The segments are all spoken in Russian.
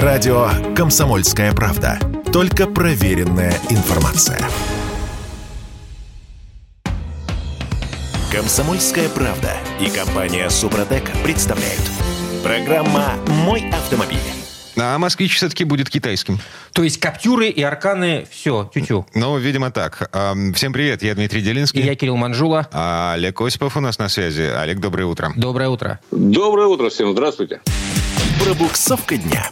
Радио «Комсомольская правда». Только проверенная информация. «Комсомольская правда» и компания «Супротек» представляют. Программа «Мой автомобиль». А «Москвич» все-таки будет китайским. То есть Каптюры и Арканы, все, тю-тю. Ну, видимо, так. Эм, Всем привет, я Дмитрий Делинский. И я Кирилл Манжула. А Олег Осипов у нас на связи. Олег, доброе утро. Доброе утро. Доброе утро всем, здравствуйте. Пробуксовка дня.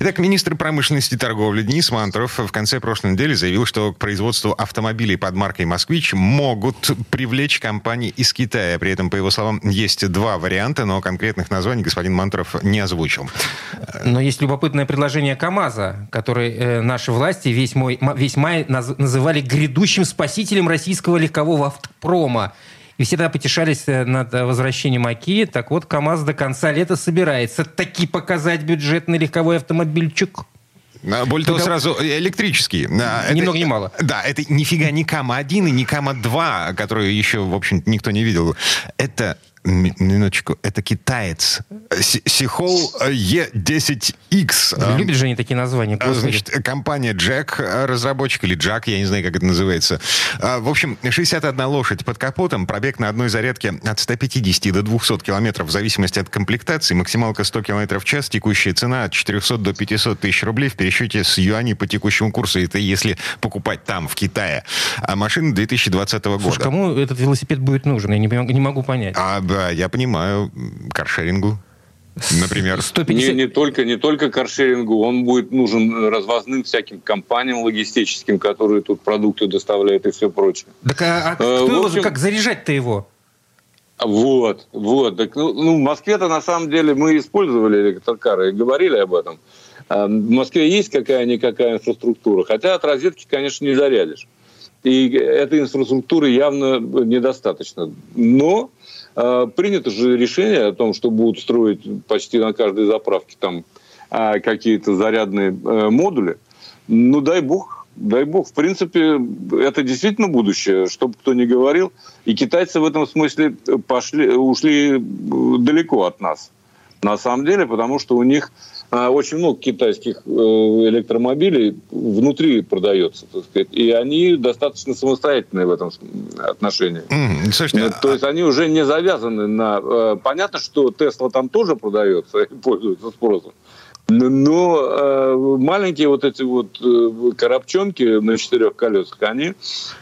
Итак, министр промышленности и торговли Денис Мантуров в конце прошлой недели заявил, что к производству автомобилей под маркой «Москвич» могут привлечь компании из Китая. При этом, по его словам, есть два варианта, но конкретных названий господин Мантуров не озвучил. Но есть любопытное предложение КАМАЗа, который э, наши власти весь, мой, весь май наз- называли грядущим спасителем российского легкового автопрома. И все тогда потешались э, над э, возвращением АКИ. Так вот, КАМАЗ до конца лета собирается таки показать бюджетный легковой автомобильчик. А, Более того, сразу электрические. А, Ни много ни мало. Да, это нифига не Кама-1 и не Кама-2, которые еще, в общем никто не видел. Это, минуточку, это китаец. Си- Сихол Е10X. А, Любят же они такие названия. а, господи. Значит, компания Jack, а, разработчик или Jack, я не знаю, как это называется. В общем, 61 лошадь под капотом, пробег на одной зарядке от 150 до 200 километров в зависимости от комплектации, максималка 100 километров в час, текущая цена от 400 до 500 тысяч рублей в пересчете с юаней по текущему курсу. Это если покупать там, в Китае. А машина 2020 Слушай, года. кому этот велосипед будет нужен? Я не, не могу понять. А, да, я понимаю, каршерингу, например. 150... Не, не только, не только каршерингу, он будет нужен развозным всяким компаниям логистическим, которые тут продукты доставляют и все прочее. Так а, а Э, кто в его- общем- как заряжать-то его? Вот, вот. Так, ну, ну, в Москве-то на самом деле мы использовали электрокары и говорили об этом. А, В Москве есть какая-никакая инфраструктура, хотя от розетки, конечно, не зарядишь. И этой инфраструктуры явно недостаточно. Но э, принято же решение о том, что будут строить почти на каждой заправке там а, какие-то зарядные э, модули. Ну, дай бог, дай бог. В принципе, это действительно будущее, что бы кто ни говорил. И китайцы в этом смысле пошли, ушли далеко от нас. На самом деле, потому что у них а, очень много китайских э, электромобилей внутри продается, так сказать, и они достаточно самостоятельные в этом отношении. М, Слушайте, Ну, То есть они уже не завязаны на... э, Понятно, что Тесла там тоже продается и пользуется спросом. Но э, маленькие вот эти вот э, коробчонки на четырех колесах, они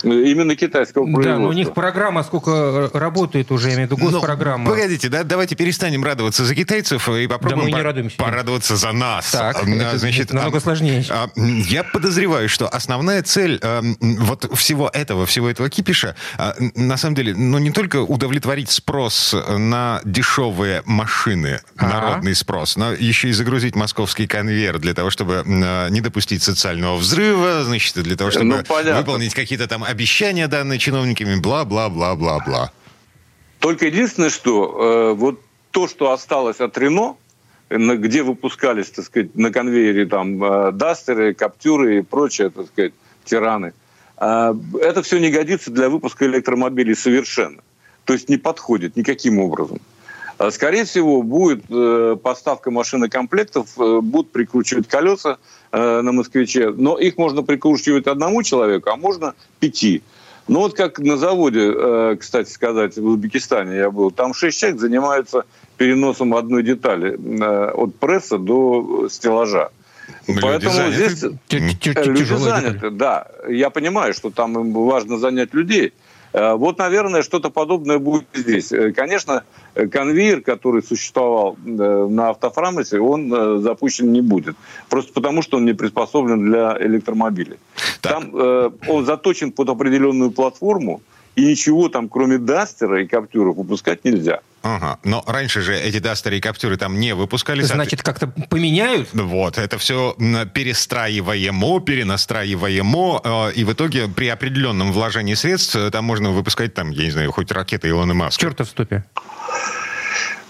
именно китайского производства. Да, но у них программа сколько э, работает уже, я имею в виду Ну, госпрограмма. погодите, да, давайте перестанем радоваться за китайцев и попробуем мы не по- радуемся. порадоваться за нас. Так, А, это значит, намного а, сложнее. а, Я подозреваю, что основная цель а, вот всего этого, всего этого кипиша, а, на самом деле, ну не только удовлетворить спрос на дешевые машины, Ага. народный спрос, но еще и загрузить московский конвейер для того, чтобы а, не допустить социального взрыва, значит, для того, чтобы Ну, понятно. выполнить какие-то там обещания, данные чиновниками, бла-бла-бла-бла-бла. Только единственное, что э, вот то, что осталось от Рено, где выпускались, так сказать, на конвейере там э, дастеры, каптюры и прочее, так сказать, тираны, э, это все не годится для выпуска электромобилей совершенно. То есть не подходит никаким образом. А, Скорее всего, будет э, поставка машинокомплектов, э, будут прикручивать колеса э, на москвиче, но их можно прикручивать одному человеку, а можно пяти. Ну вот как на заводе, кстати сказать, в Узбекистане я был, там шесть человек занимаются переносом одной детали от пресса до стеллажа. Люди Поэтому заняты. здесь Люди заняты, да. Я понимаю, что там им важно занять людей. Э, Вот, наверное, что-то подобное будет здесь. Э, Конечно, конвейер, который существовал э, на автофрамосе, он запущен не будет. Просто потому, что он не приспособлен для электромобилей. Так. Там он заточен под определенную платформу, и ничего там, кроме дастера и каптюров, выпускать нельзя. Ага. Но раньше же эти дастеры и каптюры там не выпускались. Значит, как-то поменяют? Вот, это все перестраиваемо, перенастраиваемо, э, и в итоге при определенном вложении средств э, там можно выпускать, там, я не знаю, хоть ракеты Илона Маска. Черта в ступе.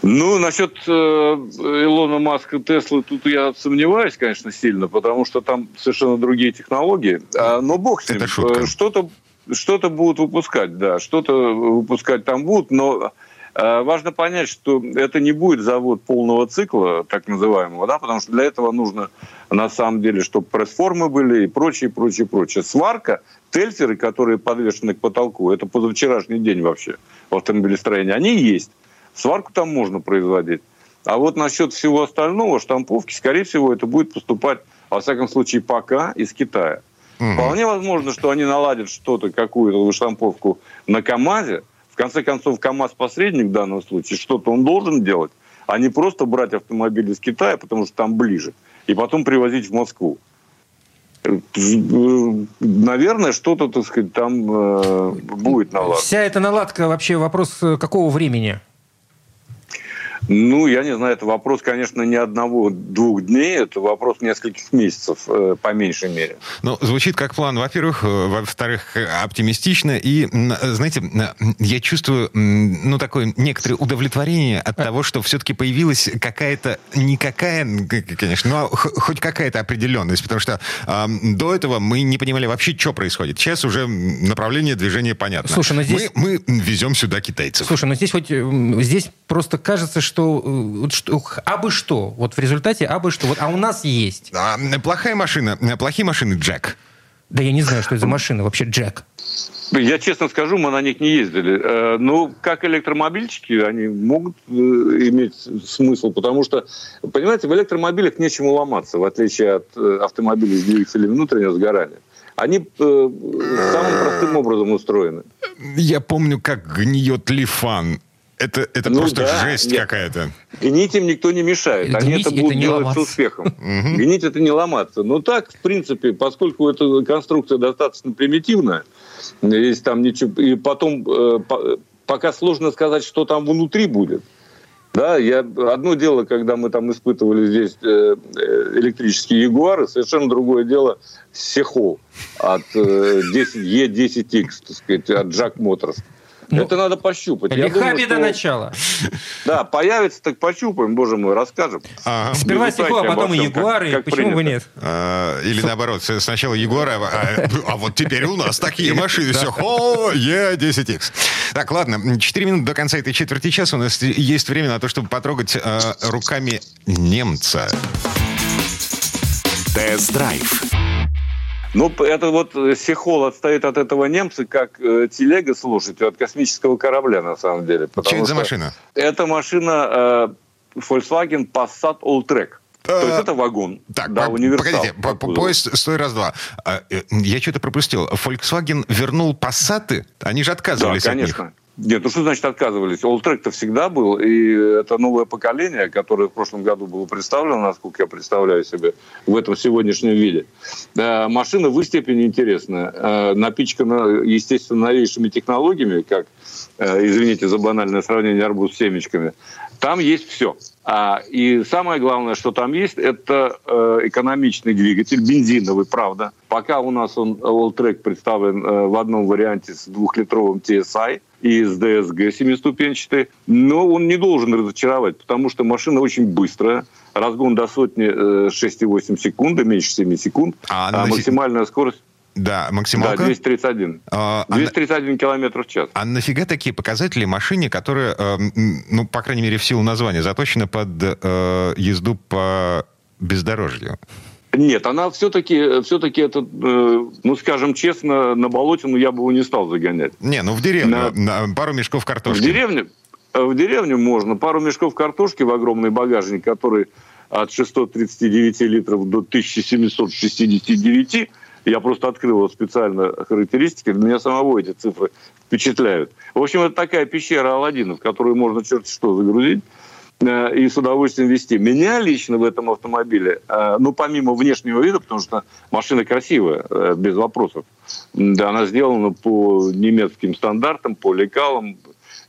Ну, насчет э, Илона Маска Теслы тут я сомневаюсь, конечно, сильно, потому что там совершенно другие технологии. А, но бог с ним. Это шутка. Э, Что-то что-то будут выпускать, да, что-то выпускать там будут, но Э, важно понять, что это не будет завод полного цикла, так называемого, да, потому что для этого нужно на самом деле, чтобы пресс-формы были и прочее, прочее, прочее. Сварка, тельтеры, которые подвешены к потолку, это позавчерашний день вообще в автомобилестроении, они есть. Сварку там можно производить. А вот насчет всего остального, штамповки, скорее всего, это будет поступать, во всяком случае, пока из Китая. Угу. Вполне возможно, что они наладят что-то, какую-то штамповку на КАМАЗе, в конце концов, КАМАЗ-посредник в данном случае, что-то он должен делать, а не просто брать автомобиль из Китая, потому что там ближе, и потом привозить в Москву. Наверное, что-то, так сказать, там э, будет наладка. Вся эта наладка вообще вопрос э, какого времени? Ну, я не знаю, это вопрос, конечно, не одного-двух дней, это вопрос нескольких месяцев, э, по меньшей мере. Ну, звучит как план, во-первых, э, во-вторых, оптимистично, и, знаете, я чувствую, ну, такое некоторое удовлетворение от того, что все-таки появилась какая-то, никакая, конечно, но хоть какая-то определенность, потому что э, до этого мы не понимали вообще, что происходит. Сейчас уже направление движения понятно. Слушай, но здесь... Мы, мы везем сюда китайцев. Слушай, но здесь хоть, здесь просто кажется, что что, э, что абы что, вот в результате абы что, вот, а у нас есть. А, плохая машина, плохие машины Джек. Да я не знаю, что это за машина вообще Джек. Я честно скажу, мы на них не ездили. Э, ну, как электромобильчики, они могут э, иметь смысл, потому что, понимаете, в электромобилях нечему ломаться, в отличие от автомобилей с двигателем внутреннего сгорания. Они самым простым образом устроены. Я помню, как гниет лифан это, это ну, просто да, жесть нет. какая-то. Гнить им никто не мешает. Гнить Они это будут это делать ломаться. с успехом. Гнить это не ломаться. Но так, в принципе, поскольку эта конструкция достаточно примитивная, если там ничего... И потом э, пока сложно сказать, что там внутри будет. Да, я одно дело, когда мы там испытывали здесь э, э, электрические Ягуары, совершенно другое дело Сехол от э, 10, E10X, так сказать, от Jack Motors. Ну, это надо пощупать. Лиха беда начала. Да, появится, так пощупаем, боже мой, расскажем. Ага. Сперва стекло, а потом и Ягуары, как, как почему принято. бы нет? А, или наоборот, сначала Ягуары, а, а, а вот теперь у нас такие машины, все, хо, Е10X. Так, ладно, 4 минуты до конца этой четверти часа у нас есть время на то, чтобы потрогать э, руками немца. Тест-драйв ну, это вот э, Сехол отстоит от этого немца, как э, телега с лошадью от космического корабля, на самом деле. Что это за машина? Это машина э, Volkswagen Passat Alltrack. То есть это вагон. Так, да, универсал. Погодите, поезд стой раз-два. А, э, я что-то пропустил. Volkswagen вернул Passat? Они же отказывались да, конечно. от них. Нет, ну что значит отказывались? Олтрек-то всегда был, и это новое поколение, которое в прошлом году было представлено, насколько я представляю себе, в этом сегодняшнем виде. Э, машина в степени интересная, э, напичкана, естественно, новейшими технологиями, как, э, извините за банальное сравнение, арбуз с семечками. Там есть все. А, и самое главное, что там есть, это э, экономичный двигатель, бензиновый, правда. Пока у нас он, Alltrack представлен э, в одном варианте с двухлитровым TSI, и с DSG семиступенчатой, но он не должен разочаровать, потому что машина очень быстрая, разгон до сотни 6,8 э, секунды, меньше 7 секунд, а, а максимальная скорость да, максималка? Да, 231. А, 231 а, километр в час. А нафига такие показатели машине, которая, э, ну, по крайней мере, в силу названия, заточена под э, езду по бездорожью? Нет, она все-таки, все-таки это, э, ну, скажем честно, на болотину я бы его не стал загонять. Не, ну в деревню, на, на пару мешков картошки. В деревню, э, в деревню можно. Пару мешков картошки в огромный багажник, который от 639 литров до 1769. Я просто открыл его специально характеристики. Для меня самого эти цифры впечатляют. В общем, это такая пещера Алладина, в которую можно черти что загрузить Э, и с удовольствием вести. Меня лично в этом автомобиле, э, ну, помимо внешнего вида, потому что машина красивая, э, без вопросов, да, она сделана по немецким стандартам, по лекалам,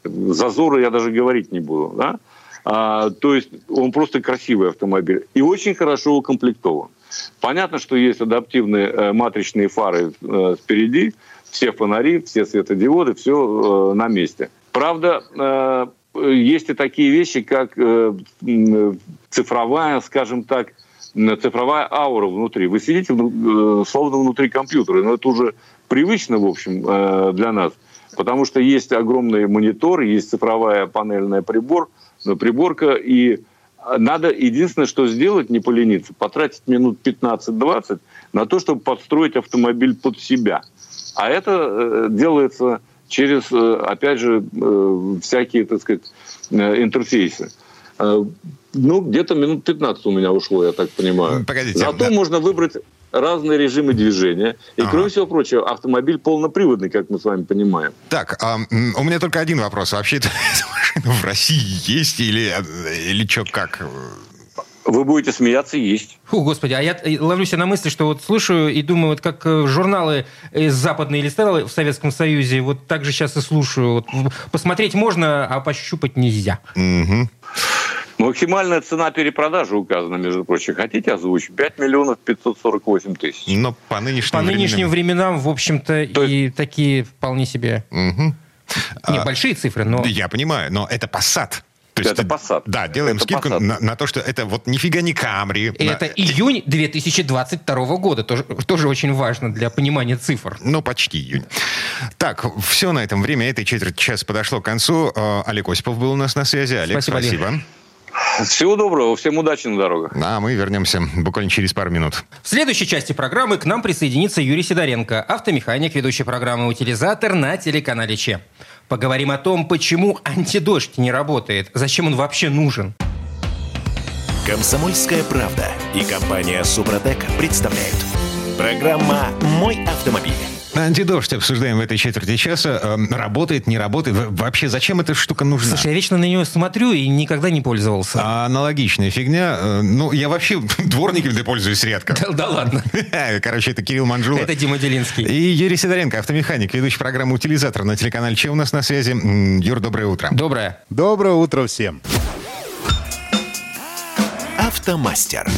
зазоры я даже говорить не буду, да? А, то есть он просто красивый автомобиль и очень хорошо укомплектован. Понятно, что есть адаптивные матричные фары спереди, все фонари, все светодиоды, все на месте. Правда, есть и такие вещи, как э, цифровая, скажем так, цифровая аура внутри. Вы сидите э, словно внутри компьютера, но это уже привычно, в общем, э, для нас. Потому что есть огромный монитор, есть цифровая панельная прибор, приборка, и надо единственное, что сделать, не полениться, потратить минут 15-20 на то, чтобы подстроить автомобиль под себя. А это э, делается через, э, опять же, э, всякие, так сказать, интерфейсы. Ну, где-то минут 15 у меня ушло, я так понимаю. Погодите. Зато да. можно выбрать разные режимы движения. И, ага. кроме всего прочего, автомобиль полноприводный, как мы с вами понимаем. Так, а, у меня только один вопрос. Вообще эта машина в России есть или, или что, как? Вы будете смеяться, есть. Фу, господи, а я ловлюсь на мысли, что вот слушаю и думаю, вот как э, журналы западные листал в Советском Союзе, вот так же сейчас и слушаю. Вот, посмотреть можно, а пощупать нельзя. Угу. Максимальная цена перепродажи указана, между прочим. Хотите озвучить? 5 миллионов 548 тысяч. Но по нынешним, по временам... нынешним временам, в общем-то, То и такие вполне себе... Угу. Не, а, большие цифры, но... Я понимаю, но это Passat. То есть, это Passat. Да, делаем это скидку на, на то, что это вот нифига не Камри. Это на... июнь 2022 года. Тоже, тоже очень важно для понимания цифр. Ну, почти июнь. Так, все на этом. Время этой четверти часа подошло к концу. Э, Олег Осипов был у нас на связи. Олег, спасибо. спасибо. Олег. Всего доброго, всем удачи на дорогах. А мы вернемся буквально через пару минут. В следующей части программы к нам присоединится Юрий Сидоренко, автомеханик, ведущий программы «Утилизатор» на телеканале ЧЕ. Поговорим о том, почему антидождь не работает, зачем он вообще нужен. Комсомольская правда и компания «Супротек» представляют. Программа «Мой автомобиль». Антидождь обсуждаем в этой четверти часа. Эм, работает, не работает. Вообще, зачем эта штука нужна? Слушай, я вечно на нее смотрю и никогда не пользовался. А аналогичная фигня. Э, ну, я вообще дворниками пользуюсь редко. Да, да ладно. Короче, это Кирилл Манжула. Это Дима Делинский. И Юрий Сидоренко, автомеханик, ведущий программы «Утилизатор» на телеканале Че у нас на связи. Юр, доброе утро. Доброе. Доброе утро всем. Автомастер.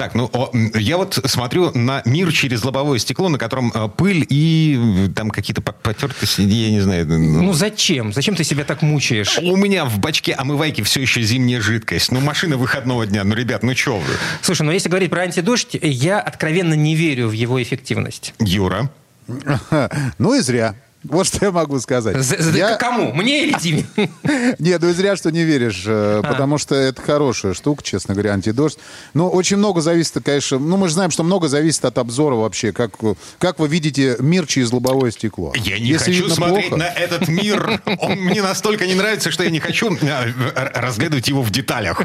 Так, ну, о, я вот смотрю на мир через лобовое стекло, на котором э, пыль и там какие-то потертости, я не знаю. Ну, ну, зачем? Зачем ты себя так мучаешь? У меня в бачке омывайки все еще зимняя жидкость. Ну, машина выходного дня. Ну, ребят, ну что вы? Слушай, ну если говорить про антидождь, я откровенно не верю в его эффективность. Юра? Ну и зря. Вот что я могу сказать. За, я... Кому? Мне или Диме? Нет, ну зря, что не веришь, э, а. потому что это хорошая штука, честно говоря, антидождь. Но очень много зависит, конечно, ну мы же знаем, что много зависит от обзора вообще, как, как вы видите мир через лобовое стекло. Я не Если хочу смотреть плохо... на этот мир. Он мне настолько не нравится, что я не хочу э, разглядывать его в деталях.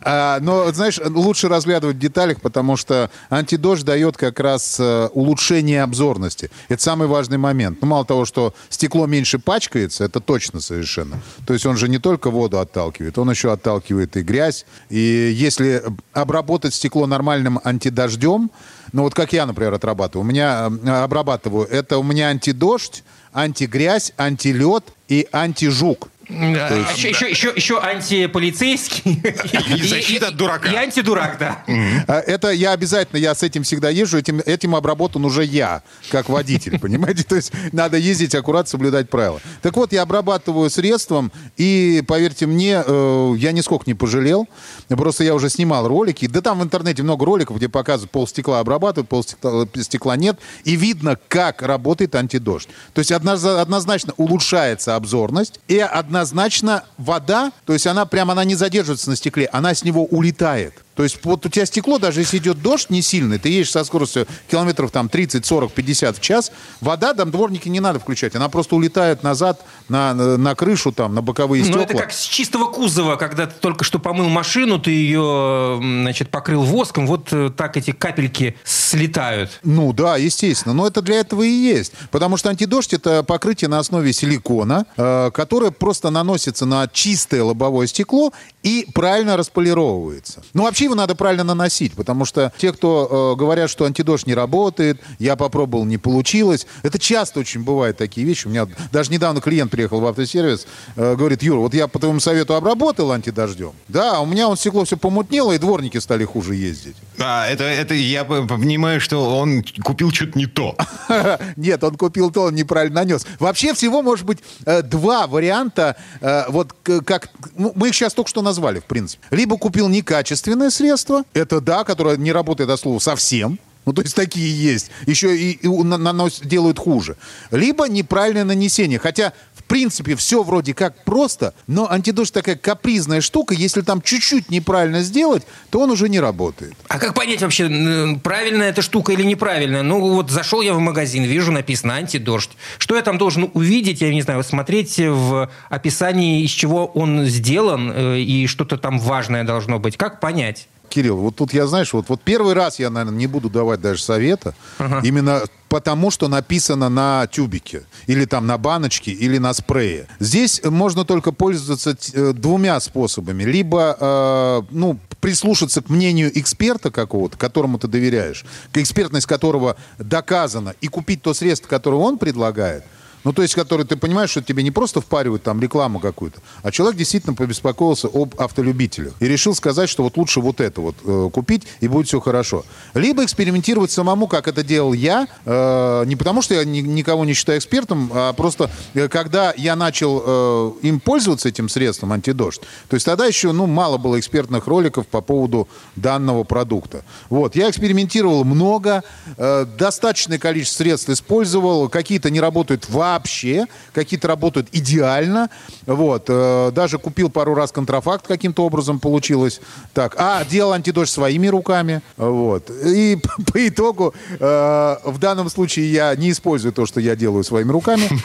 А, но, знаешь, лучше разглядывать в деталях, потому что антидождь дает как раз э, улучшение обзорности. Это самый важный момент. Ну, мало того, что что стекло меньше пачкается, это точно совершенно. То есть он же не только воду отталкивает, он еще отталкивает и грязь. И если обработать стекло нормальным антидождем, ну вот как я, например, отрабатываю, у меня э, обрабатываю, это у меня антидождь, антигрязь, антилед и антижук. Есть, еще, еще, еще, еще антиполицейский. И защита от дурака. И антидурак, да. А, это я обязательно, я с этим всегда езжу, этим, этим обработан уже я, как водитель, понимаете? То есть надо ездить аккуратно, соблюдать правила. Так вот, я обрабатываю средством, и, поверьте мне, э, я нисколько не пожалел. Просто я уже снимал ролики. Да там в интернете много роликов, где показывают, пол стекла обрабатывают, пол стекла, стекла нет. И видно, как работает антидождь. То есть однозначно улучшается обзорность, и однозначно однозначно вода, то есть она прямо она не задерживается на стекле, она с него улетает. То есть вот у тебя стекло, даже если идет дождь не сильный, ты едешь со скоростью километров там 30, 40, 50 в час, вода, там дворники не надо включать, она просто улетает назад на, на крышу, там, на боковые стекла. Ну это как с чистого кузова, когда ты только что помыл машину, ты ее, значит, покрыл воском, вот э, так эти капельки слетают. Ну да, естественно, но это для этого и есть. Потому что антидождь это покрытие на основе силикона, э, которое просто наносится на чистое лобовое стекло и правильно располировывается. Ну вообще его надо правильно наносить, потому что те, кто э, говорят, что антидождь не работает, я попробовал, не получилось. Это часто очень бывают такие вещи. У меня даже недавно клиент приехал в автосервис, э, говорит, Юра, вот я по твоему совету обработал антидождем, да, а у меня он стекло все помутнело, и дворники стали хуже ездить. А, это, это я понимаю, что он купил что-то не то. Нет, он купил то, он неправильно нанес. Вообще всего может быть э, два варианта, э, вот как, ну, мы их сейчас только что назвали, в принципе. Либо купил некачественное средство, это да, которое не работает от слова совсем, Ну, то есть такие есть. Еще и, и нанос, делают хуже. Либо неправильное нанесение. Хотя, в принципе, все вроде как просто, но антидождь такая капризная штука. Если там чуть-чуть неправильно сделать, то он уже не работает. А как понять вообще, правильная эта штука или неправильная? Ну, вот зашел я в магазин, вижу написано антидождь. Что я там должен увидеть? Я не знаю, смотреть в описании, из чего он сделан, э, и что-то там важное должно быть. Как понять? Кирилл, вот тут я, знаешь, вот, вот первый раз я, наверное, не буду давать даже совета, ага. именно потому, что написано на тюбике, или там на баночке, или на спрее. Здесь можно только пользоваться э, двумя способами. Либо, э, ну, прислушаться к мнению эксперта какого-то, которому ты доверяешь, к экспертность которого доказана, и купить то средство, которое он предлагает – ну, то есть, который ты понимаешь, что тебе не просто впаривают там рекламу какую-то, а человек действительно побеспокоился об автолюбителях и решил сказать, что вот лучше вот это вот э, купить, и будет все хорошо. Либо экспериментировать самому, как это делал я, э, не потому что я ни, никого не считаю экспертом, а просто э, когда я начал э, им пользоваться этим средством антидождь, то есть тогда еще, ну, мало было экспертных роликов по поводу данного продукта. Вот, я экспериментировал много, э, достаточное количество средств использовал, какие-то не работают вообще, вообще, какие-то работают идеально. Вот. Э, даже купил пару раз контрафакт каким-то образом получилось. Так. А, делал антидождь своими руками. Вот. И по итогу э, в данном случае я не использую то, что я делаю своими руками.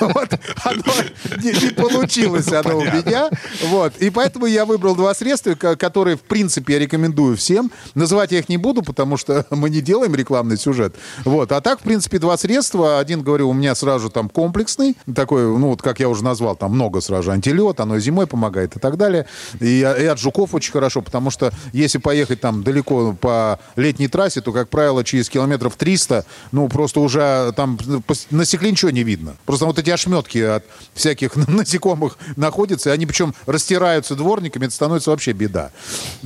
Вот. Оно не получилось оно у меня. Вот. И поэтому я выбрал два средства, которые, в принципе, я рекомендую всем. Называть я их не буду, потому что мы не делаем рекламный сюжет. Вот. А так, в принципе, два средства один, говорю, у меня сразу там комплексный, такой, ну вот как я уже назвал, там много сразу антилет, оно зимой помогает и так далее. И, и от жуков очень хорошо, потому что если поехать там далеко по летней трассе, то, как правило, через километров 300, ну просто уже там на стекле ничего не видно. Просто вот эти ошметки от всяких насекомых находятся, и они причем растираются дворниками, это становится вообще беда.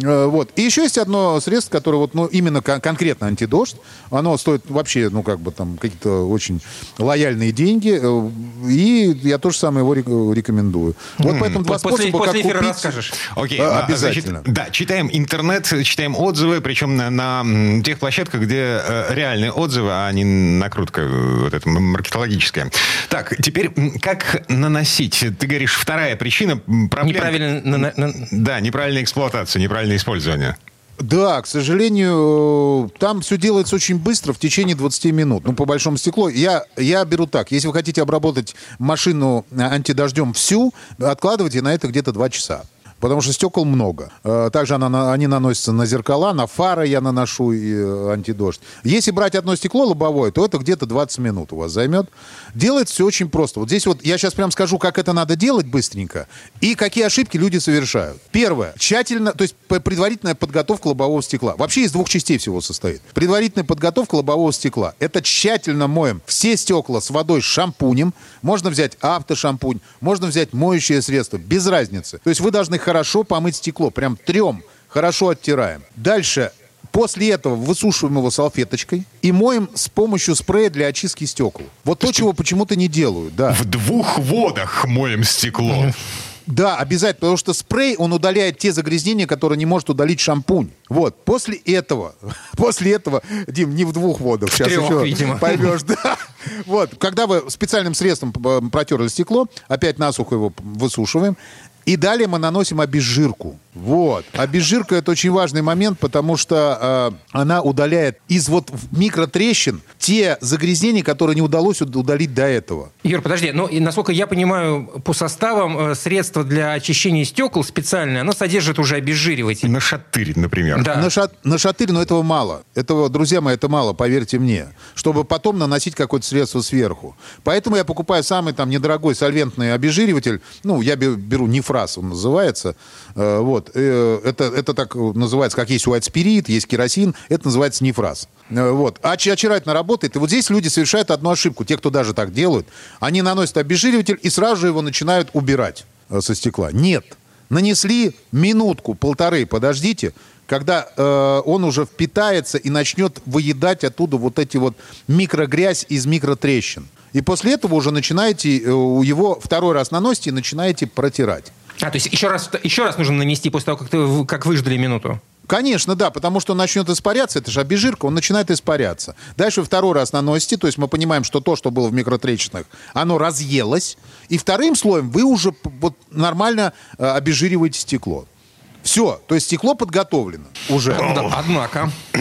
Э, вот. И еще есть одно средство, которое вот, ну, именно кон- конкретно антидождь. Оно стоит вообще, ну, как бы там какие-то очень очень лояльные деньги. Э, и я тоже самое его рекомендую. Вот поэтому два после, способа, после как эфира купить. расскажешь. Окей, А, обязательно. Значит, да, читаем интернет, читаем отзывы, причем на, на тех площадках, где э, реальные отзывы, а не накрутка э, вот эта маркетологическая. Так, теперь как наносить? Ты говоришь, вторая причина проблем... Неправильно... Да, неправильная эксплуатация, неправильное использование. Да, к сожалению, там все делается очень быстро, в течение 20 минут. Ну, по большому стеклу. Я, я беру так. Если вы хотите обработать машину антидождем всю, откладывайте на это где-то 2 часа потому что стекол много. Э, также она, они наносятся на зеркала, на фары я наношу и э, антидождь. Если брать одно стекло лобовое, то это где-то 20 минут у вас займет. Делается все очень просто. Вот здесь вот я сейчас прям скажу, как это надо делать быстренько и какие ошибки люди совершают. Первое. Тщательно, то есть предварительная подготовка лобового стекла. Вообще из двух частей всего состоит. Предварительная подготовка лобового стекла. Это тщательно моем все стекла с водой с шампунем. Можно взять автошампунь, можно взять моющее средство, без разницы. То есть вы должны хорошо помыть стекло, прям трем, хорошо оттираем. Дальше После этого высушиваем его салфеточкой и моем с помощью спрея для очистки стекол. Вот то, чего почему-то не делают, да. В двух водах моем стекло. Да, обязательно, потому что спрей, он удаляет те загрязнения, которые не может удалить шампунь. Вот, после этого, после этого, Дим, не в двух водах, сейчас трех, еще видимо. поймешь, да. Вот, когда вы специальным средством протерли стекло, опять насухо его высушиваем, и далее мы наносим обезжирку. Вот. Обезжирка это очень важный момент, потому что э, она удаляет из вот микротрещин те загрязнения, которые не удалось удалить до этого. Юр, подожди, ну и насколько я понимаю, по составам э, средства для очищения стекол специальное, оно содержит уже обезжириватель. На шатырь, например. Да. На, шат, на шатырь, но этого мало. Этого, друзья мои, это мало, поверьте мне. Чтобы потом наносить какое-то средство сверху. Поэтому я покупаю самый там недорогой сольвентный обезжириватель. Ну, я беру нефраз, он называется. Э, вот. Э, это, это так называется, как есть white spirit, есть керосин. Это называется нефраз. Э, вот. А очаровательно работает. И вот здесь люди совершают одну ошибку. Те, кто даже так делают, они наносят обезжириватель и сразу же его начинают убирать со стекла. Нет. Нанесли минутку, полторы, подождите, когда э, он уже впитается и начнет выедать оттуда вот эти вот микрогрязь из микротрещин. И после этого уже начинаете, э, его второй раз наносите и начинаете протирать. А, то есть еще раз, еще раз нужно нанести после того, как, ты, как выждали минуту? Конечно, да, потому что он начнет испаряться, это же обезжирка, он начинает испаряться. Дальше второй раз наносите, то есть мы понимаем, что то, что было в микротрещинах, оно разъелось, и вторым слоем вы уже вот нормально э, обезжириваете стекло. Все, то есть стекло подготовлено уже. Однако.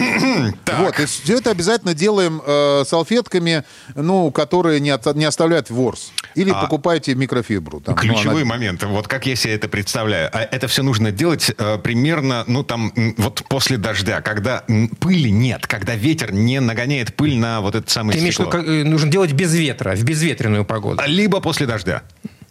Вот, и все это обязательно делаем э, салфетками, ну, которые не, от- не оставляют ворс. Или А покупайте микрофибру. Там, ну, Ключевой она- момент, вот как я себе это представляю. А Это все нужно делать э, примерно, ну там, вот после дождя, когда пыли нет, когда ветер не нагоняет пыль на вот это самое Ты имеешь в виду, стекло. э, нужно делать без ветра, в безветренную погоду. Либо после дождя.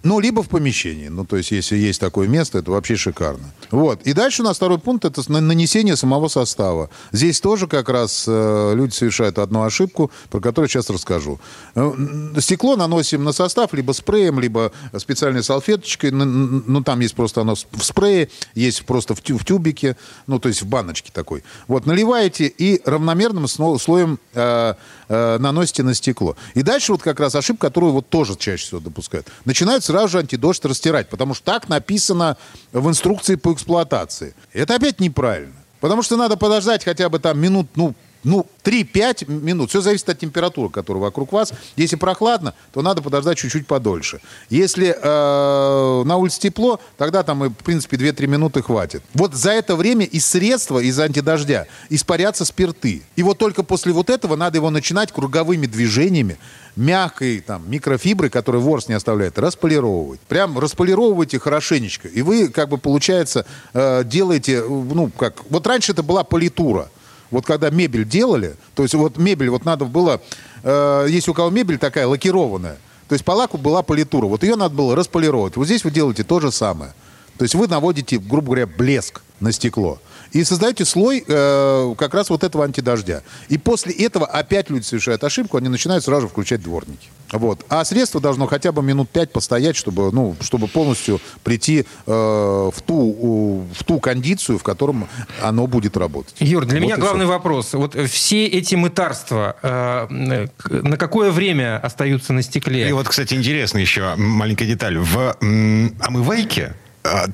Ну, либо в помещении. Ну, то есть, если есть такое место, это вообще шикарно. Вот. И дальше у нас второй пункт – это на- нанесение самого состава. Здесь тоже как раз э, люди совершают одну ошибку, про которую сейчас расскажу. Э, Стекло наносим на состав либо спреем, либо специальной салфеточкой. Ну, там есть просто оно в спрее, есть просто в, тю- в тюбике, ну, то есть в баночке такой. Вот, наливаете и равномерным слоем э, э, наносите на стекло. И дальше вот как раз ошибка, которую вот тоже чаще всего допускают. Начинают сразу же антидождь растирать, потому что так написано в инструкции по эксплуатации. Это опять неправильно. Потому что надо подождать хотя бы там минут, ну, ну, 3-5 минут. Все зависит от температуры, которая вокруг вас. Если прохладно, то надо подождать чуть-чуть подольше. Если э, на улице тепло, тогда там, в принципе, 2-3 минуты хватит. Вот за это время из средства, из антидождя, испарятся спирты. И вот только после вот этого надо его начинать круговыми движениями, мягкой там, микрофиброй, которая ворс не оставляет, располировывать. Прям располировывайте хорошенечко. И вы, как бы, получается, э, делаете, э, ну, как... Вот раньше это была политура. Вот когда мебель делали, то есть вот мебель, вот надо было, э, есть у кого мебель такая лакированная, то есть по лаку была политура, вот ее надо было располировать. Вот здесь вы делаете то же самое. То есть вы наводите, грубо говоря, блеск на стекло. И создаете слой э, как раз вот этого антидождя. И после этого опять люди совершают ошибку, они начинают сразу же включать дворники. Вот. А средство должно хотя бы минут пять постоять, чтобы, ну, чтобы полностью прийти э, в, ту, в ту кондицию, в котором оно будет работать. Юр, для Вот меня главный всё. вопрос. Вот все эти мытарства э, на какое время остаются на стекле? И вот, кстати, интересно еще маленькая деталь. В м, омывайке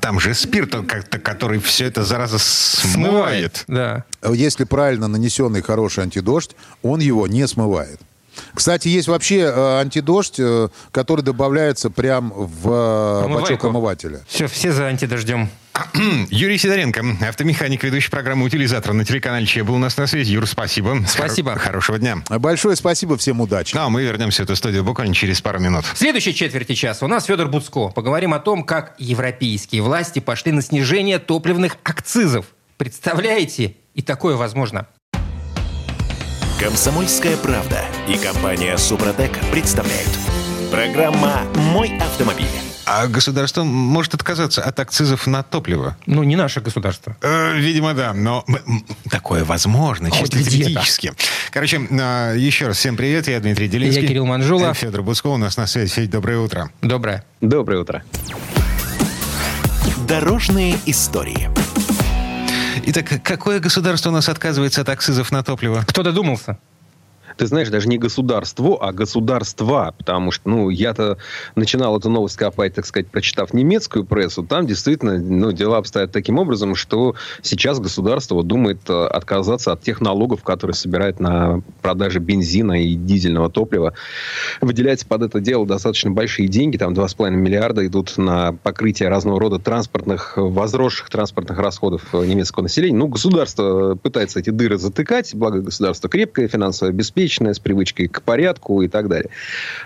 там же спирт, он как-то, который все это зараза смывает. Да. Если правильно нанесенный хороший антидождь, он его не смывает. Кстати, есть вообще э, антидождь, э, который добавляется прям в э, Омывайку. бачок омывателя. Все, все за антидождем. Юрий Сидоренко, автомеханик, ведущий программы «Утилизатор» на телеканале ЧЕ, был у нас на связи. Юр, спасибо. Спасибо. Хоро- хорошего дня. Большое спасибо, всем удачи. Ну, а мы вернемся в эту студию буквально через пару минут. В следующей четверти часа у нас Федор Буцко. Поговорим о том, как европейские власти пошли на снижение топливных акцизов. Представляете? И такое возможно. Комсомольская правда и компания Супротек представляют. Программа «Мой автомобиль». А государство может отказаться от акцизов на топливо? Ну, не наше государство. Э, Видимо, да, но такое возможно, Хоть чисто где-то. теоретически. Короче, э, еще раз всем привет, я Дмитрий Делинский. Я Кирилл Манжула. Федор Буцко у нас на связи. Федь, доброе утро. Доброе. Доброе утро. Дорожные истории. Итак, какое государство у нас отказывается от акцизов на топливо? Кто додумался? Ты знаешь, даже не государство, а государства, потому что, ну, я-то начинал эту новость копать, так сказать, прочитав немецкую прессу, там действительно, ну, дела обстоят таким образом, что сейчас государство думает э, отказаться от тех налогов, которые собирает на продаже бензина и дизельного топлива. Выделяется под это дело достаточно большие деньги, там 2,5 миллиарда идут на покрытие разного рода транспортных, возросших транспортных расходов э, немецкого населения. Ну, государство пытается эти дыры затыкать, благо государство крепкое, финансово обеспеченное, с привычкой к порядку и так далее.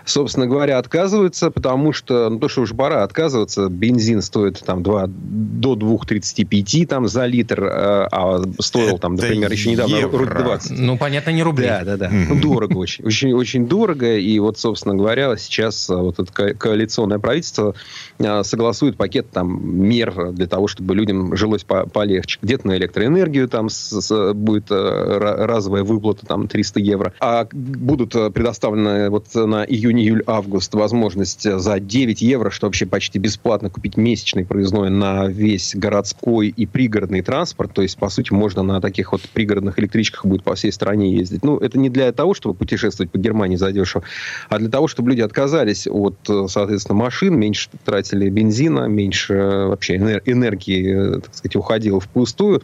Собственно говоря, отказываются, потому что, ну, то, что уж пора отказываться, бензин стоит там 2, до 2,35 там за литр, э, а стоил там, Это например, еще недавно евро. рубль 20. Ну, понятно, не рубли. Да, да, да. Ну, дорого очень. Очень, очень дорого. И вот, собственно говоря, сейчас а, вот это ко- коалиционное правительство а, согласует пакет там мер для того, чтобы людям жилось по- полегче. Где-то на электроэнергию там с- с- будет ра- разовая выплата там 300 евро. А будут предоставлены вот на июнь, июль, август возможность за 9 евро, что вообще почти бесплатно купить месячный проездной на весь городской и пригородный транспорт. То есть, по сути, можно на таких вот пригородных электричках будет по всей стране ездить. Ну, это не для того, чтобы путешествовать по Германии задешево, а для того, чтобы люди отказались от, соответственно, машин, меньше тратили бензина, меньше вообще энергии, так сказать, уходило впустую.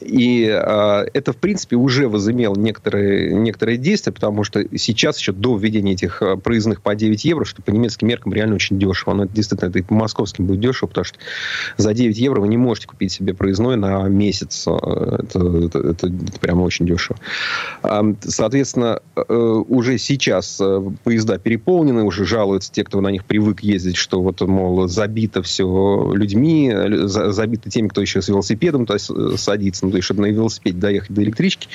И э, это, в принципе, уже возымело некоторые, некоторые действия, потому что сейчас, еще до введения этих а, проездных по 9 евро, что по немецким меркам реально очень дешево. Оно действительно это и по московским будет дешево, потому что за 9 евро вы не можете купить себе проездной на месяц. Это, это, это, это прямо очень дешево. Соответственно, э, уже сейчас э, поезда переполнены, уже жалуются те, кто на них привык ездить, что вот, мол, забито все людьми, забито теми, кто еще с велосипедом то есть, э, садится ну, то есть, чтобы на велосипеде доехать до электрички,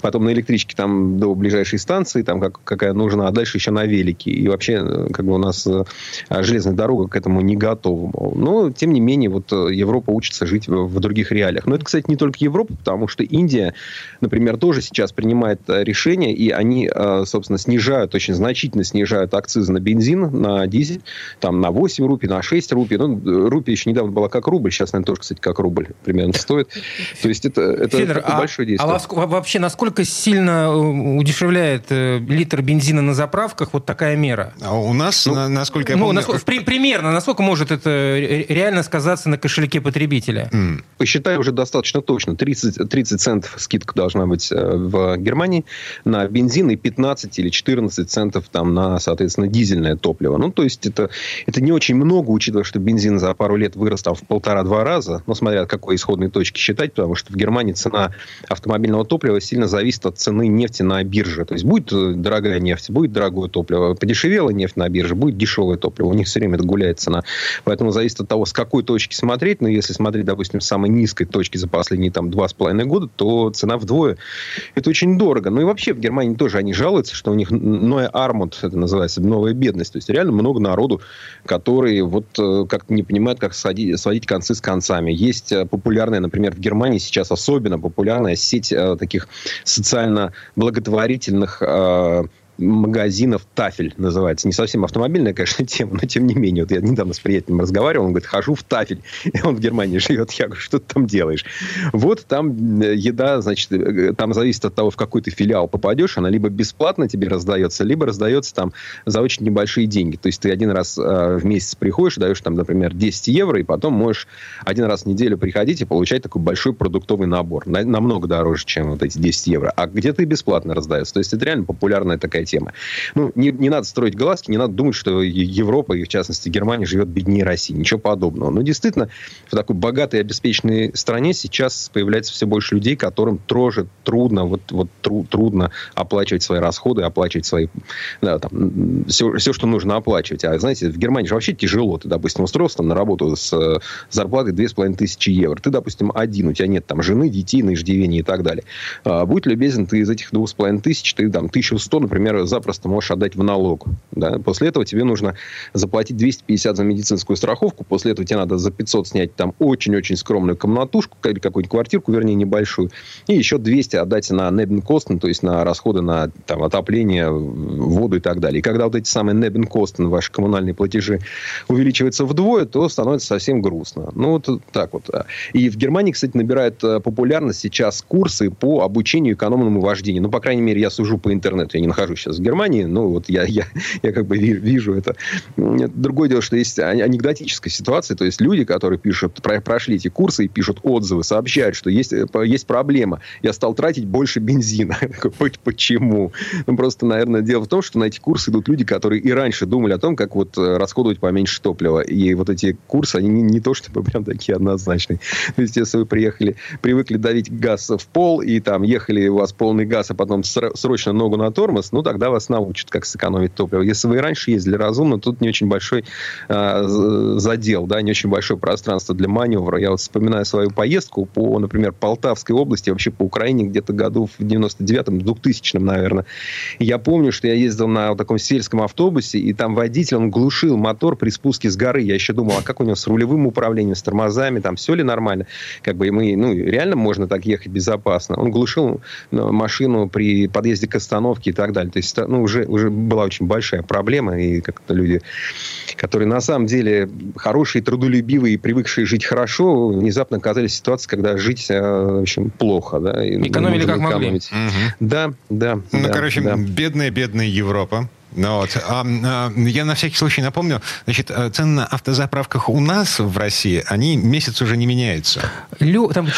потом на электричке там до ближайшей станции, там как, какая нужна, а дальше еще на велике. И вообще, э, как бы у нас э, железная дорога к этому не готова. Но, тем не менее, вот э, Европа учится жить в, в других реалиях. Но это, кстати, не только Европа, потому что Индия, например, тоже сейчас принимает решения, и они, собственно, снижают, очень значительно снижают акцизы на бензин, на дизель, там на 8 рупий, на 6 рупий. Ну, рупия еще недавно была как рубль, сейчас, наверное, тоже, кстати, как рубль примерно стоит. То есть это, это Федор, а, большое действие. А вообще, насколько сильно э, удешевляет э, литр бензина на заправках вот такая мера? А у нас, ну, на, насколько я ну, помню... Насколько, при, примерно, насколько может это реально сказаться на кошельке потребителя? Mm. Посчитаю уже достаточно точно. 30, 30 центов скидка должна быть э, в Германии на бензин и 15 или 14 центов там на, соответственно, дизельное топливо. Ну, то есть это, это не очень много, учитывая, что бензин за пару лет вырос там в полтора-два раза. Ну, смотря от какой исходной точки считать, потому что в Германии цена автомобильного топлива сильно зависит от цены нефти на бирже. То есть будет э, дорогая нефть, будет дорогое топливо. Подешевела нефть на бирже, будет дешевое топливо. У них все время это гуляет цена. Поэтому зависит от того, с какой точки смотреть. Но если смотреть, допустим, с самой низкой точки за последние там два с половиной года, то цена вдвое. Это очень дорого. Ну и вообще в Германии тоже они жалуются, что у них Ноя Армут, это называется, новая бедность. То есть реально много народу, которые вот э, как-то не понимают, как сводить, сводить концы с концами. Есть э, популярная, например, в Германии сейчас особенно популярная сеть таких социально благотворительных э, магазинов «Тафель» называется. Не совсем автомобильная, конечно, тема, но тем не менее. Вот я недавно с приятелем разговаривал, он говорит, хожу в «Тафель». И он в Германии живет. Я говорю, что ты там делаешь? Вот там э, еда, значит, э, там зависит от того, в какой ты филиал попадешь. Она либо бесплатно тебе раздается, либо раздается там за очень небольшие деньги. То есть ты один раз э, в месяц приходишь, даешь там, например, 10 евро, и потом можешь один раз в неделю приходить и получать такой большой продуктовый набор. На, намного дороже, чем вот эти 10 евро. А где-то и бесплатно раздается. То есть это реально популярная такая тема. Ну, не, не надо строить глазки, не надо думать, что Европа, и в частности Германия, живет беднее России. Ничего подобного. Но действительно, в такой богатой и обеспеченной стране сейчас появляется все больше людей, которым тоже трудно, вот, вот тру, трудно оплачивать свои расходы, оплачивать свои, да, там, все, все, что нужно оплачивать. А знаете, в Германии же вообще тяжело. Ты, допустим, устроился там на работу с э, зарплатой 2500 евро. Ты, допустим, один, у тебя нет там жены, детей на иждивении и так далее. А, будь любезен, ты из этих 2500, ты там 1100, например, запросто можешь отдать в налог. Да? После этого тебе нужно заплатить 250 за медицинскую страховку. После этого тебе надо за 500 снять там очень-очень скромную комнатушку, или какую-нибудь квартирку, вернее, небольшую. И еще 200 отдать на Небенкостен, то есть на расходы на там, отопление, воду и так далее. И когда вот эти самые Небенкостен, ваши коммунальные платежи, увеличиваются вдвое, то становится совсем грустно. Ну, вот так вот. И в Германии, кстати, набирают э, популярность сейчас курсы по обучению экономному вождению. Ну, по крайней мере, я сужу по интернету. Я не нахожусь сейчас в Германии, ну, вот я, я, я как бы вижу это. Другое дело, что есть анекдотическая ситуация, то есть люди, которые пишут, прошли эти курсы и пишут отзывы, сообщают, что есть, э, есть проблема. Я стал тратить больше бензина. Почему? Ну, просто, наверное, дело в том, что на эти курсы идут люди, которые и раньше думали о том, как вот э, расходовать поменьше топлива. И вот эти курсы, они не, не то, чтобы прям такие однозначные. То есть, если вы приехали, привыкли давить газ в пол, и там ехали у вас полный газ, а потом срочно ногу на тормоз, ну, так тогда вас научат, как сэкономить топливо. Если вы и раньше ездили разумно, тут не очень большой э, задел, да, не очень большое пространство для маневра. Я вот вспоминаю свою поездку по, например, Полтавской области, вообще по Украине где-то году в 99-м, 2000-м, наверное. Я помню, что я ездил на вот таком сельском автобусе, и там водитель, он глушил мотор при спуске с горы. Я еще думал, а как у него с рулевым управлением, с тормозами, там все ли нормально? Как бы мы, ну, реально можно так ехать безопасно. Он глушил ну, машину при подъезде к остановке и так далее. То есть, ну, уже, уже была очень большая проблема, и как-то люди, которые на самом деле хорошие, трудолюбивые, привыкшие жить хорошо, внезапно оказались в ситуации, когда жить, э, в общем, плохо. Да, и Экономили как экономить. могли. Угу. Да, да. Ну, да, короче, да. бедная-бедная Европа. Ну, вот. а, а, я на всякий случай напомню, значит, э, цены на автозаправках у нас в России, они месяц уже не меняются. Лё, там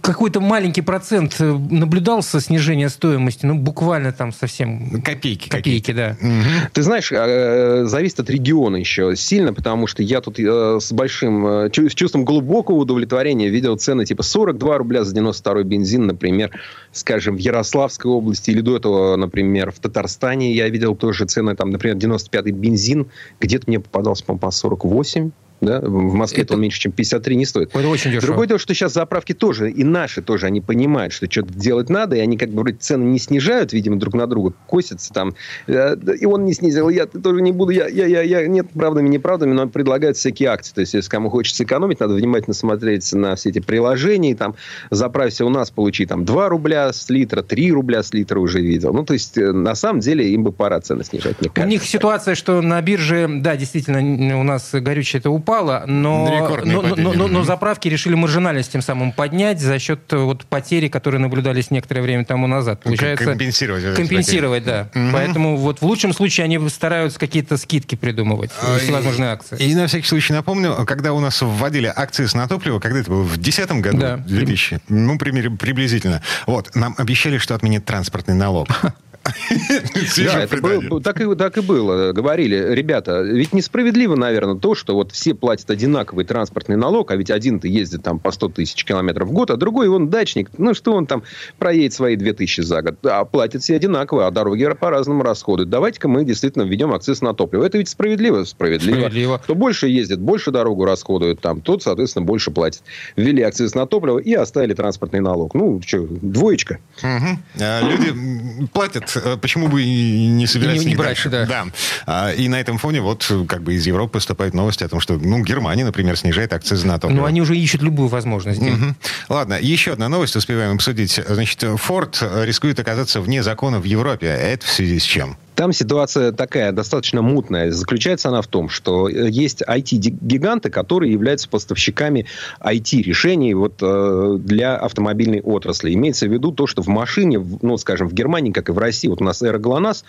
какой-то маленький процент э, наблюдался снижение стоимости, ну, буквально там совсем... Копейки. Копейки, да. Угу. Ты знаешь, э, зависит от региона еще сильно, потому что я тут с большим, с чувством глубокого удовлетворения видел цены типа 42 рубля за 92 бензин, например, скажем, в Ярославской области или до этого, например, в Татарстане я видел тоже же цены, там, например, 95-й бензин, где-то мне попадался, по-моему, по 48 да? В Москве это он меньше, чем 53 не стоит. Это очень дешево. Другое дело, что сейчас заправки тоже, и наши тоже, они понимают, что что-то делать надо, и они как бы вроде цены не снижают, видимо, друг на друга, косятся там. Э, и он не снизил, я тоже не буду, я, я, я, я нет, правдами, неправдами, но предлагают всякие акции. То есть, если кому хочется экономить, надо внимательно смотреть на все эти приложения, и там заправься у нас, получи там 2 рубля с литра, 3 рубля с литра уже видел. Ну, то есть, э, на самом деле, им бы пора цены снижать, мне кажется. У них ситуация, что на бирже, да, действительно, у нас горючее это упало, но, но, но, но, но заправки решили маржинальность тем самым поднять за счет э, вот потери, которые наблюдались некоторое время тому назад. Получается, компенсировать. Компенсировать, да. Угу. Поэтому вот в лучшем случае они стараются какие-то скидки придумывать, а, всевозможные акции. И, и на всякий случай напомню, когда у нас вводили акции на топливо, когда это было, в 2010 году? Да. 2000? Ну, приблизительно. Вот, нам обещали, что отменят транспортный налог. Да, это было, так, и, так и было. Говорили, ребята, ведь несправедливо, наверное, то, что вот все платят одинаковый транспортный налог, а ведь один-то ездит там по 100 тысяч километров в год, а другой, он дачник, ну что он там проедет свои 2 тысячи за год. А платят все одинаково, а дороги по-разному расходуют. Давайте-ка мы действительно введем акциз на топливо. Это ведь справедливо. Справедливо. справедливо. Кто больше ездит, больше дорогу расходует там, тот, соответственно, больше платит. Ввели акциз на топливо и оставили транспортный налог. Ну, что, двоечка. Угу. А, люди платят почему бы и не собирать и не, не брать, да. да. А, и на этом фоне вот как бы из Европы поступают новости о том, что, ну, Германия, например, снижает акцизы на топливо. Ну, они уже ищут любую возможность. Угу. Ладно, еще одна новость успеваем обсудить. Значит, Форд рискует оказаться вне закона в Европе. Это в связи с чем? Там ситуация такая, достаточно мутная. Заключается она в том, что э, есть IT-гиганты, которые являются поставщиками IT-решений вот, э, для автомобильной отрасли. Имеется в виду то, что в машине, ну, скажем, в Германии, как и в России, вот у нас Эра ГЛОНАСС,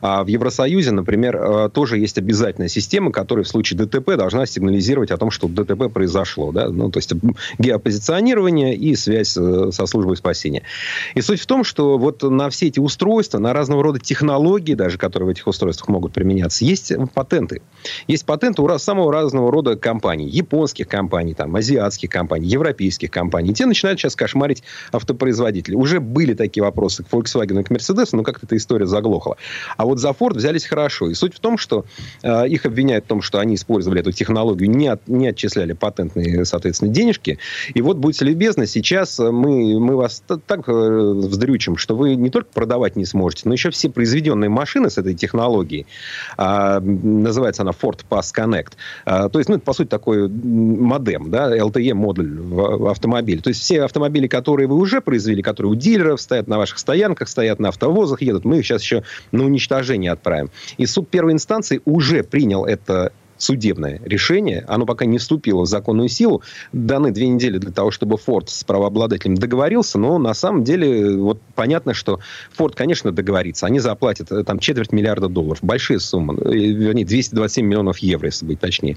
а в Евросоюзе, например, э, тоже есть обязательная система, которая в случае ДТП должна сигнализировать о том, что ДТП произошло. Да? Ну, то есть геопозиционирование и связь со службой спасения. И суть в том, что вот на все эти устройства, на разного рода технологии, даже даже, которые в этих устройствах могут применяться, есть патенты. Есть патенты у самого разного рода компаний. Японских компаний, там, азиатских компаний, европейских компаний. Те начинают сейчас кошмарить автопроизводителей. Уже были такие вопросы к Volkswagen и к Mercedes, но как-то эта история заглохла. А вот за Ford взялись хорошо. И суть в том, что э, их обвиняют в том, что они использовали эту технологию, не, от, не отчисляли патентные, соответственно, денежки. И вот, будьте любезны, сейчас мы, мы вас так э, вздрючим, что вы не только продавать не сможете, но еще все произведенные машины с этой технологией. А, называется она Ford Pass Connect. А, то есть, ну, это, по сути, такой модем, да, LTE-модуль в, автомобиле. То есть, все автомобили, которые вы уже произвели, которые у дилеров стоят на ваших стоянках, стоят на автовозах, едут, мы их сейчас еще на уничтожение отправим. И суд первой инстанции уже принял это судебное решение, оно пока не вступило в законную силу. Даны две недели для того, чтобы Форд с правообладателем договорился, но на самом деле вот понятно, что Форд, конечно, договорится. Они заплатят э, там четверть миллиарда долларов. Большие суммы. Э, вернее, 227 миллионов евро, если быть точнее.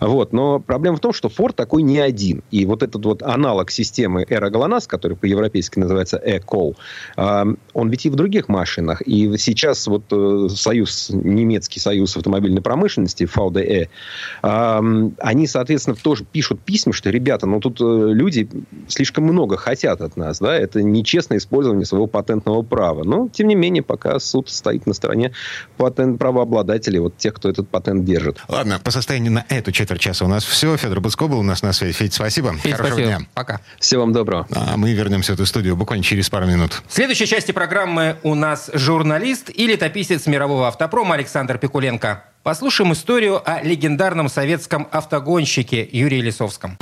Вот. Но проблема в том, что Форд такой не один. И вот этот вот аналог системы Эра ГЛОНАСС, который по-европейски называется ECOL, он ведь и в других машинах. И сейчас вот э, союз, немецкий союз автомобильной промышленности, VDE, автомобиля. Они, соответственно, тоже пишут письма, что, ребята, ну тут э, люди слишком много хотят от нас, да, это нечестное использование своего патентного права. Но, тем не менее, пока суд стоит на стороне патент правообладателей, вот тех, кто этот патент держит. Ладно, по состоянию на эту четверть часа у нас все. Федор Буцко был у нас на связи. Федь, спасибо. Федь, Хорошего спасибо. дня. Пока. Всего вам доброго. А мы вернемся в эту студию буквально через пару минут. В следующей части программы у нас журналист и летописец мирового автопрома Александр Пикуленко. Послушаем историю о легендарном советском автогонщике Юрии Лисовском.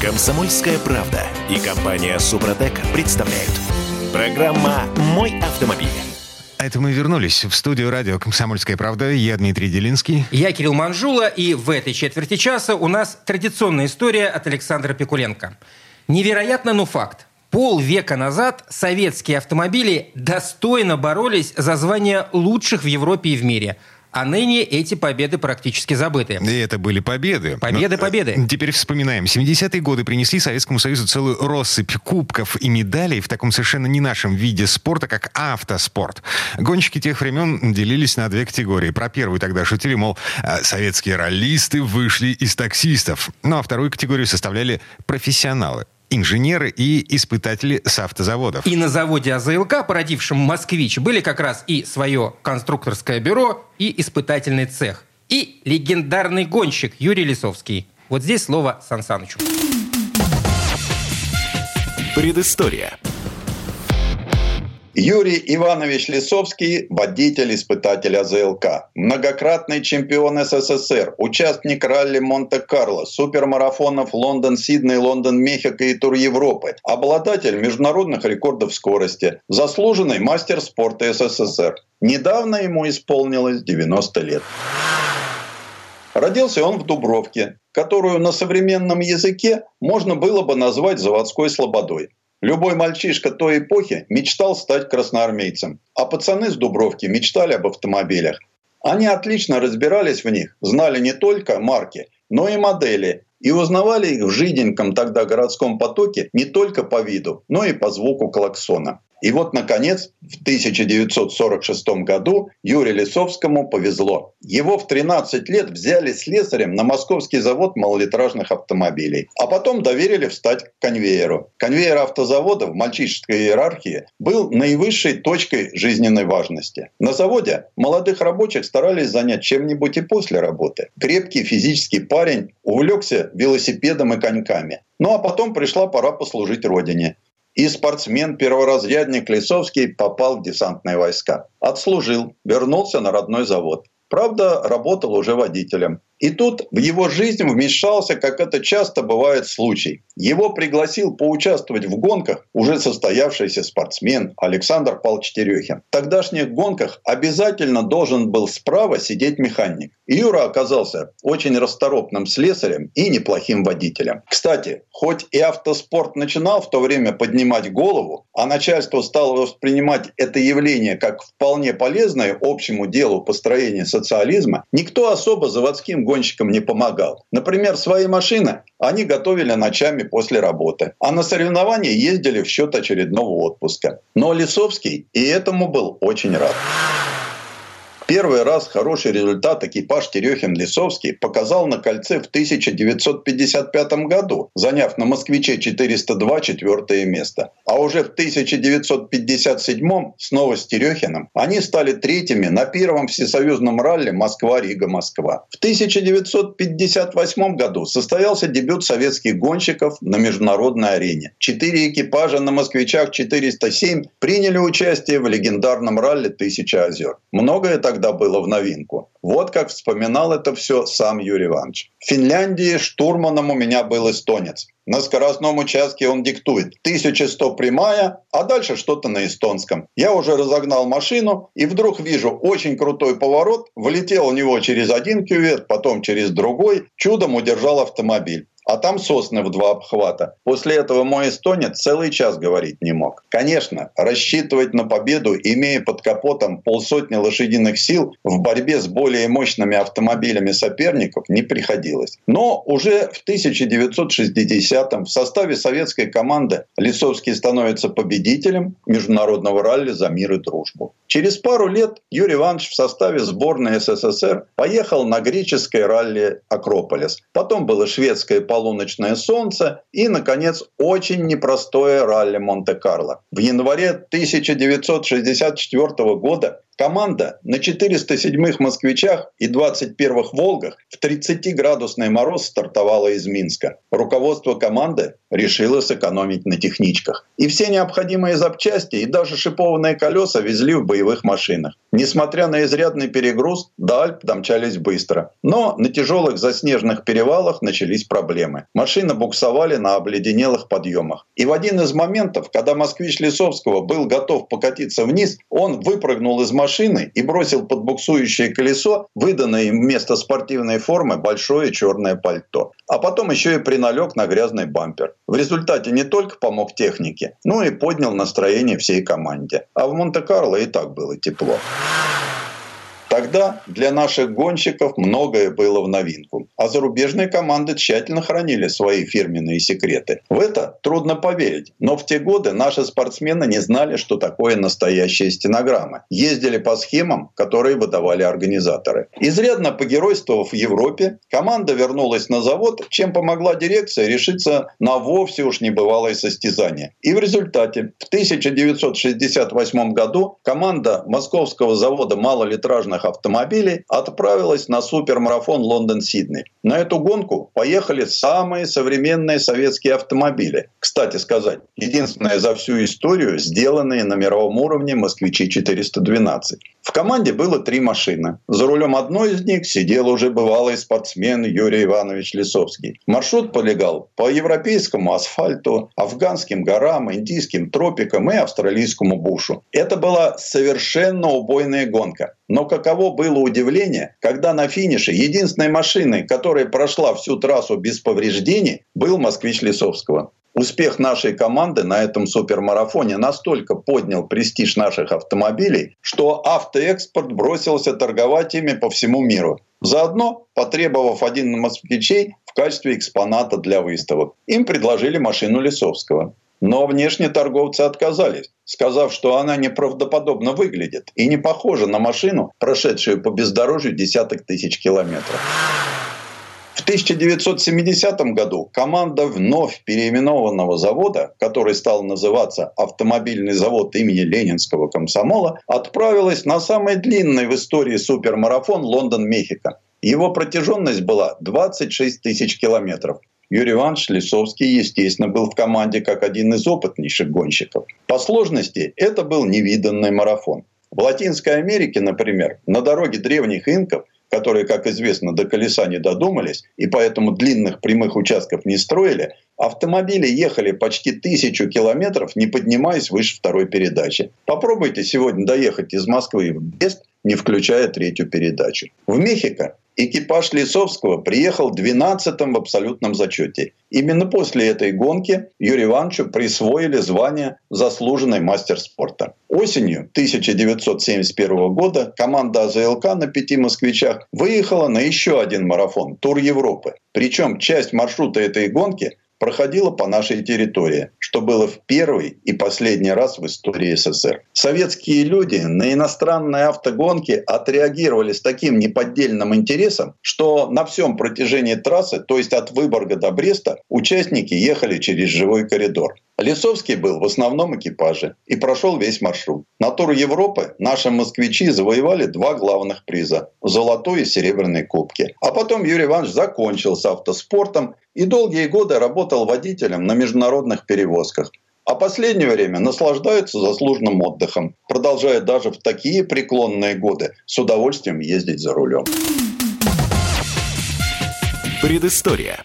Комсомольская правда и компания Супротек представляют. Программа «Мой автомобиль». Это мы вернулись в студию радио «Комсомольская правда». Я Дмитрий Делинский. Я Кирилл Манжула, и в этой четверти часа у нас традиционная история от Александра Пикуленко. Невероятно, но факт. Полвека назад советские автомобили достойно боролись за звание лучших в Европе и в мире – а ныне эти победы практически забыты. И это были победы. Победы, Но, победы. э, Теперь вспоминаем. 70-е годы принесли Советскому Союзу целую россыпь кубков и медалей в таком совершенно не нашем виде спорта, как автоспорт. Гонщики тех времен делились на две категории. Про первую тогда шутили, мол, э, советские раллисты вышли из таксистов. Ну а вторую категорию составляли профессионалы инженеры и испытатели с автозаводов. И на заводе АЗЛК, породившем «Москвич», были как раз и свое конструкторское бюро, и испытательный цех, и легендарный гонщик Юрий Лисовский. Вот здесь слово Сан Санычу. Предыстория. Юрий Иванович Лисовский – водитель-испытатель АЗЛК, многократный чемпион СССР, участник ралли Монте-Карло, супермарафонов Лондон-Сидней, Лондон-Мехико и Тур Европы, обладатель международных рекордов скорости, заслуженный мастер спорта СССР. Недавно ему исполнилось 90 лет. Родился он в Дубровке, которую на современном языке можно было бы назвать заводской слободой. Любой мальчишка той эпохи мечтал стать красноармейцем, а пацаны с Дубровки мечтали об автомобилях. Они отлично разбирались в них, знали не только марки, но и модели, и узнавали их в жиденьком тогда городском потоке не только по виду, но и по звуку клаксона. И вот, наконец, в 1946 году Юрию Лисовскому повезло. Его в 13 лет взяли слесарем на московский завод малолитражных автомобилей, а потом доверили встать к конвейеру. Конвейер автозавода в мальчишеской иерархии был наивысшей точкой жизненной важности. На заводе молодых рабочих старались занять чем-нибудь и после работы. Крепкий физический парень увлекся велосипедом и коньками. Ну а потом пришла пора послужить родине. И спортсмен-перворазрядник Лисовский попал в десантные войска. Отслужил, вернулся на родной завод. Правда, работал уже водителем. И тут в его жизнь вмешался, как это часто бывает случай. Его пригласил поучаствовать в гонках уже состоявшийся спортсмен Александр Павлович. В тогдашних гонках обязательно должен был справа сидеть механик. Юра оказался очень расторопным слесарем и неплохим водителем. Кстати, хоть и автоспорт начинал в то время поднимать голову, а начальство стало воспринимать это явление как вполне полезное общему делу построения социализма, никто особо заводским гонщикам не помогал. Например, свои машины они готовили ночами после работы, а на соревнования ездили в счет очередного отпуска. Но Лисовский и этому был очень рад. Первый раз хороший результат экипаж Терехин-Лисовский показал на кольце в 1955 году, заняв на «Москвиче 402» четвертое место. А уже в 1957 снова с Терехиным они стали третьими на первом всесоюзном ралли Москва-Рига-Москва. В 1958 году состоялся дебют советских гонщиков на международной арене. Четыре экипажа на «Москвичах 407» приняли участие в легендарном ралли «Тысяча озер». Многое тогда было в новинку. Вот как вспоминал это все сам Юрий Иванович. В Финляндии штурманом у меня был эстонец. На скоростном участке он диктует 1100 прямая, а дальше что-то на эстонском. Я уже разогнал машину и вдруг вижу очень крутой поворот, влетел в него через один кювет, потом через другой, чудом удержал автомобиль. А там сосны в два обхвата. После этого мой эстонец целый час говорить не мог. Конечно, рассчитывать на победу, имея под капотом полсотни лошадиных сил в борьбе с более мощными автомобилями соперников не приходилось. Но уже в 1960-м в составе советской команды Лисовский становится победителем международного ралли за мир и дружбу. Через пару лет Юрий Иванович в составе сборной СССР поехал на греческое ралли «Акрополис». Потом было шведское полуночное солнце и, наконец, очень непростое ралли Монте-Карло. В январе 1964 года Команда на 407-х «Москвичах» и 21-х «Волгах» в 30-градусный мороз стартовала из Минска. Руководство команды решило сэкономить на техничках. И все необходимые запчасти и даже шипованные колеса везли в боевых машинах. Несмотря на изрядный перегруз, до Альп домчались быстро. Но на тяжелых заснеженных перевалах начались проблемы. Машины буксовали на обледенелых подъемах. И в один из моментов, когда москвич Лисовского был готов покатиться вниз, он выпрыгнул из машины машины и бросил под буксующее колесо выданное им вместо спортивной формы большое черное пальто. А потом еще и приналег на грязный бампер. В результате не только помог технике, но и поднял настроение всей команде. А в Монте-Карло и так было тепло. Тогда для наших гонщиков многое было в новинку, а зарубежные команды тщательно хранили свои фирменные секреты. В это трудно поверить, но в те годы наши спортсмены не знали, что такое настоящая стенограмма. Ездили по схемам, которые выдавали организаторы. Изрядно погеройствовав в Европе, команда вернулась на завод, чем помогла дирекция решиться на вовсе уж небывалое состязание. И в результате в 1968 году команда московского завода малолитражных автомобилей отправилась на супермарафон Лондон-Сидней. На эту гонку поехали самые современные советские автомобили. Кстати сказать, единственное за всю историю сделанные на мировом уровне «Москвичи-412». В команде было три машины. За рулем одной из них сидел уже бывалый спортсмен Юрий Иванович Лисовский. Маршрут полегал по европейскому асфальту, афганским горам, индийским тропикам и австралийскому бушу. Это была совершенно убойная гонка. Но каково было удивление, когда на финише единственной машиной, которая прошла всю трассу без повреждений, был «Москвич Лисовского». Успех нашей команды на этом супермарафоне настолько поднял престиж наших автомобилей, что автоэкспорт бросился торговать ими по всему миру. Заодно потребовав один из москвичей в качестве экспоната для выставок. Им предложили машину Лисовского. Но внешне торговцы отказались, сказав, что она неправдоподобно выглядит и не похожа на машину, прошедшую по бездорожью десяток тысяч километров. В 1970 году команда вновь переименованного завода, который стал называться Автомобильный завод имени Ленинского комсомола, отправилась на самый длинный в истории супермарафон Лондон-Мехико. Его протяженность была 26 тысяч километров. Юрий Иванович Лисовский, естественно, был в команде как один из опытнейших гонщиков. По сложности это был невиданный марафон. В Латинской Америке, например, на дороге древних инков, которые, как известно, до колеса не додумались и поэтому длинных прямых участков не строили, автомобили ехали почти тысячу километров, не поднимаясь выше второй передачи. Попробуйте сегодня доехать из Москвы в Брест, не включая третью передачу. В Мехико Экипаж Лисовского приехал 12-м в абсолютном зачете. Именно после этой гонки Юрию Ивановичу присвоили звание «Заслуженный мастер спорта». Осенью 1971 года команда АЗЛК на пяти москвичах выехала на еще один марафон – Тур Европы. Причем часть маршрута этой гонки проходила по нашей территории, что было в первый и последний раз в истории СССР. Советские люди на иностранные автогонки отреагировали с таким неподдельным интересом, что на всем протяжении трассы, то есть от Выборга до Бреста, участники ехали через живой коридор. Лисовский был в основном экипаже и прошел весь маршрут. На тур Европы наши москвичи завоевали два главных приза – золотой и серебряной кубки. А потом Юрий Иванович закончил с автоспортом и долгие годы работал водителем на международных перевозках. А последнее время наслаждается заслуженным отдыхом, продолжая даже в такие преклонные годы с удовольствием ездить за рулем. Предыстория.